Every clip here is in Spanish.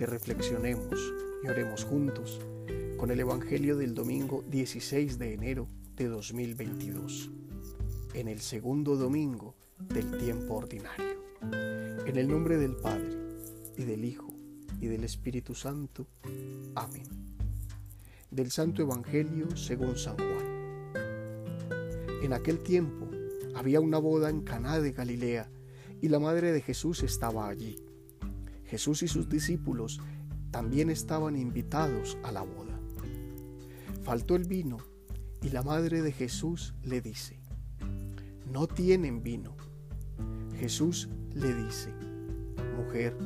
que reflexionemos y oremos juntos con el Evangelio del domingo 16 de enero de 2022, en el segundo domingo del tiempo ordinario. En el nombre del Padre, y del Hijo, y del Espíritu Santo. Amén. Del Santo Evangelio según San Juan. En aquel tiempo había una boda en Caná de Galilea, y la madre de Jesús estaba allí. Jesús y sus discípulos también estaban invitados a la boda. Faltó el vino y la madre de Jesús le dice, no tienen vino. Jesús le dice, mujer,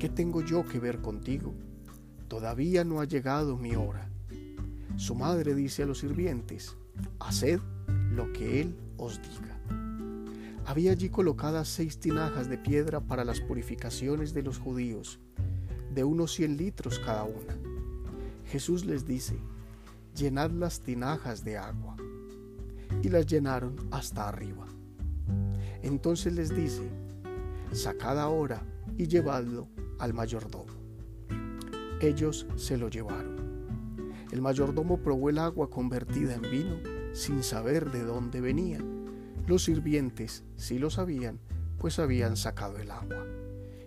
¿qué tengo yo que ver contigo? Todavía no ha llegado mi hora. Su madre dice a los sirvientes, haced lo que él os diga. Había allí colocadas seis tinajas de piedra para las purificaciones de los judíos, de unos cien litros cada una. Jesús les dice, llenad las tinajas de agua. Y las llenaron hasta arriba. Entonces les dice, sacad ahora y llevadlo al mayordomo. Ellos se lo llevaron. El mayordomo probó el agua convertida en vino sin saber de dónde venía los sirvientes sí lo sabían, pues habían sacado el agua.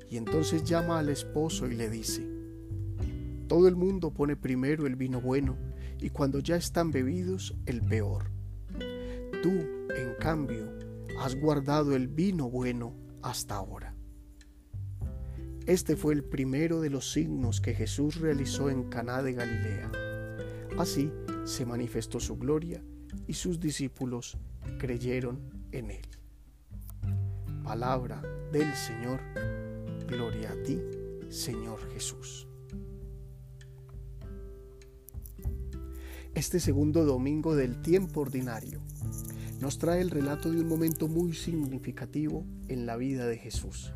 Y entonces llama al esposo y le dice, todo el mundo pone primero el vino bueno y cuando ya están bebidos el peor. Tú, en cambio, has guardado el vino bueno hasta ahora. Este fue el primero de los signos que Jesús realizó en Caná de Galilea. Así se manifestó su gloria y sus discípulos creyeron en él. Palabra del Señor, gloria a ti, Señor Jesús. Este segundo domingo del tiempo ordinario nos trae el relato de un momento muy significativo en la vida de Jesús,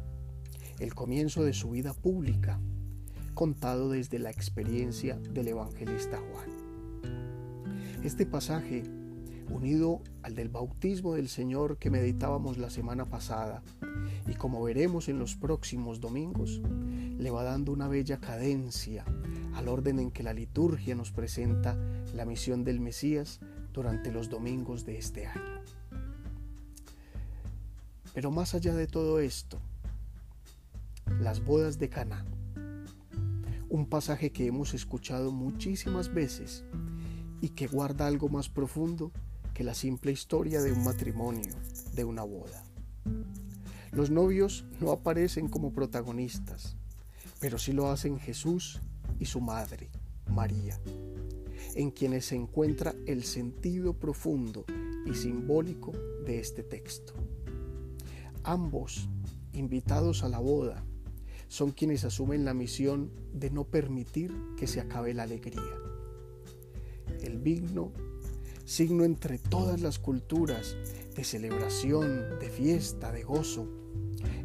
el comienzo de su vida pública, contado desde la experiencia del evangelista Juan. Este pasaje unido al del bautismo del Señor que meditábamos la semana pasada y como veremos en los próximos domingos, le va dando una bella cadencia al orden en que la liturgia nos presenta la misión del Mesías durante los domingos de este año. Pero más allá de todo esto, las bodas de Caná, un pasaje que hemos escuchado muchísimas veces y que guarda algo más profundo que la simple historia de un matrimonio, de una boda. Los novios no aparecen como protagonistas, pero sí lo hacen Jesús y su madre, María, en quienes se encuentra el sentido profundo y simbólico de este texto. Ambos, invitados a la boda, son quienes asumen la misión de no permitir que se acabe la alegría. El vino signo entre todas las culturas de celebración, de fiesta, de gozo,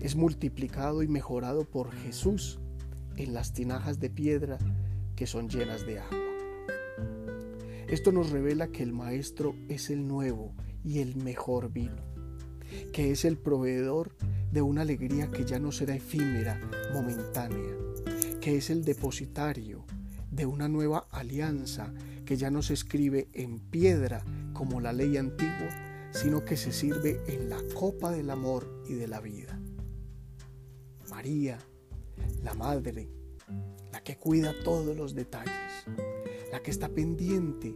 es multiplicado y mejorado por Jesús en las tinajas de piedra que son llenas de agua. Esto nos revela que el Maestro es el nuevo y el mejor vino, que es el proveedor de una alegría que ya no será efímera, momentánea, que es el depositario de una nueva alianza que ya no se escribe en piedra como la ley antigua, sino que se sirve en la copa del amor y de la vida. María, la Madre, la que cuida todos los detalles, la que está pendiente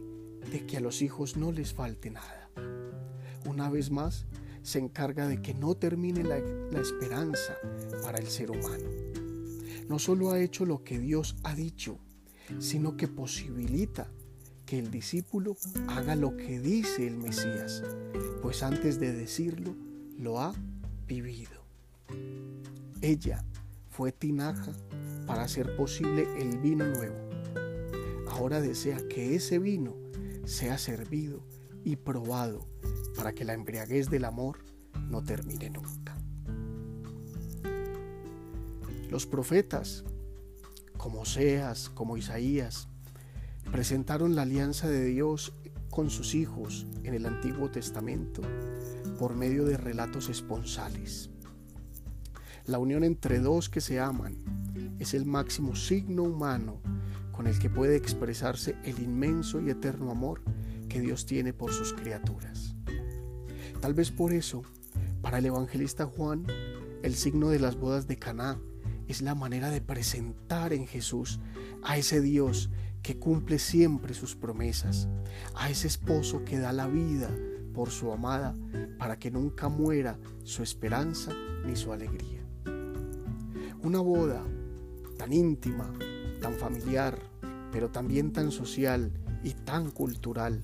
de que a los hijos no les falte nada. Una vez más, se encarga de que no termine la, la esperanza para el ser humano. No solo ha hecho lo que Dios ha dicho, sino que posibilita que el discípulo haga lo que dice el Mesías, pues antes de decirlo, lo ha vivido. Ella fue tinaja para hacer posible el vino nuevo. Ahora desea que ese vino sea servido y probado para que la embriaguez del amor no termine nunca. Los profetas, como Oseas, como Isaías, presentaron la alianza de Dios con sus hijos en el Antiguo Testamento por medio de relatos esponsales. La unión entre dos que se aman es el máximo signo humano con el que puede expresarse el inmenso y eterno amor que Dios tiene por sus criaturas. Tal vez por eso, para el evangelista Juan, el signo de las bodas de Caná es la manera de presentar en Jesús a ese Dios que cumple siempre sus promesas, a ese esposo que da la vida por su amada para que nunca muera su esperanza ni su alegría. Una boda tan íntima, tan familiar, pero también tan social y tan cultural,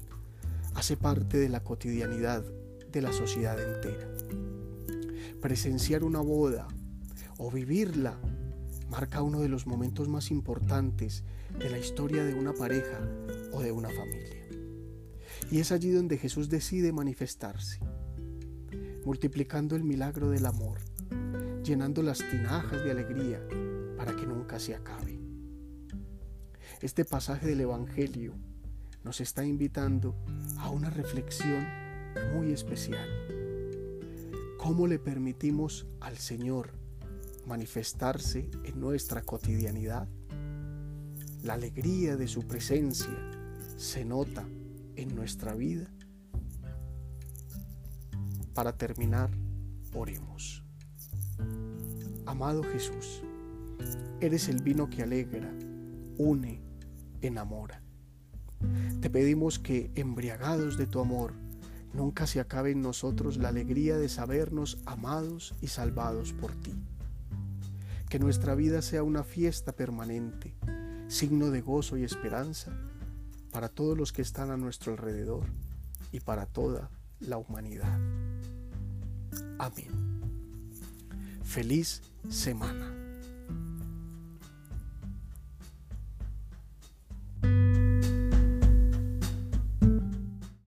hace parte de la cotidianidad de la sociedad entera. Presenciar una boda o vivirla marca uno de los momentos más importantes de la historia de una pareja o de una familia. Y es allí donde Jesús decide manifestarse, multiplicando el milagro del amor, llenando las tinajas de alegría para que nunca se acabe. Este pasaje del Evangelio nos está invitando a una reflexión muy especial. ¿Cómo le permitimos al Señor manifestarse en nuestra cotidianidad. La alegría de su presencia se nota en nuestra vida. Para terminar, oremos. Amado Jesús, eres el vino que alegra, une, enamora. Te pedimos que, embriagados de tu amor, nunca se acabe en nosotros la alegría de sabernos amados y salvados por ti que nuestra vida sea una fiesta permanente, signo de gozo y esperanza para todos los que están a nuestro alrededor y para toda la humanidad. Amén. Feliz semana.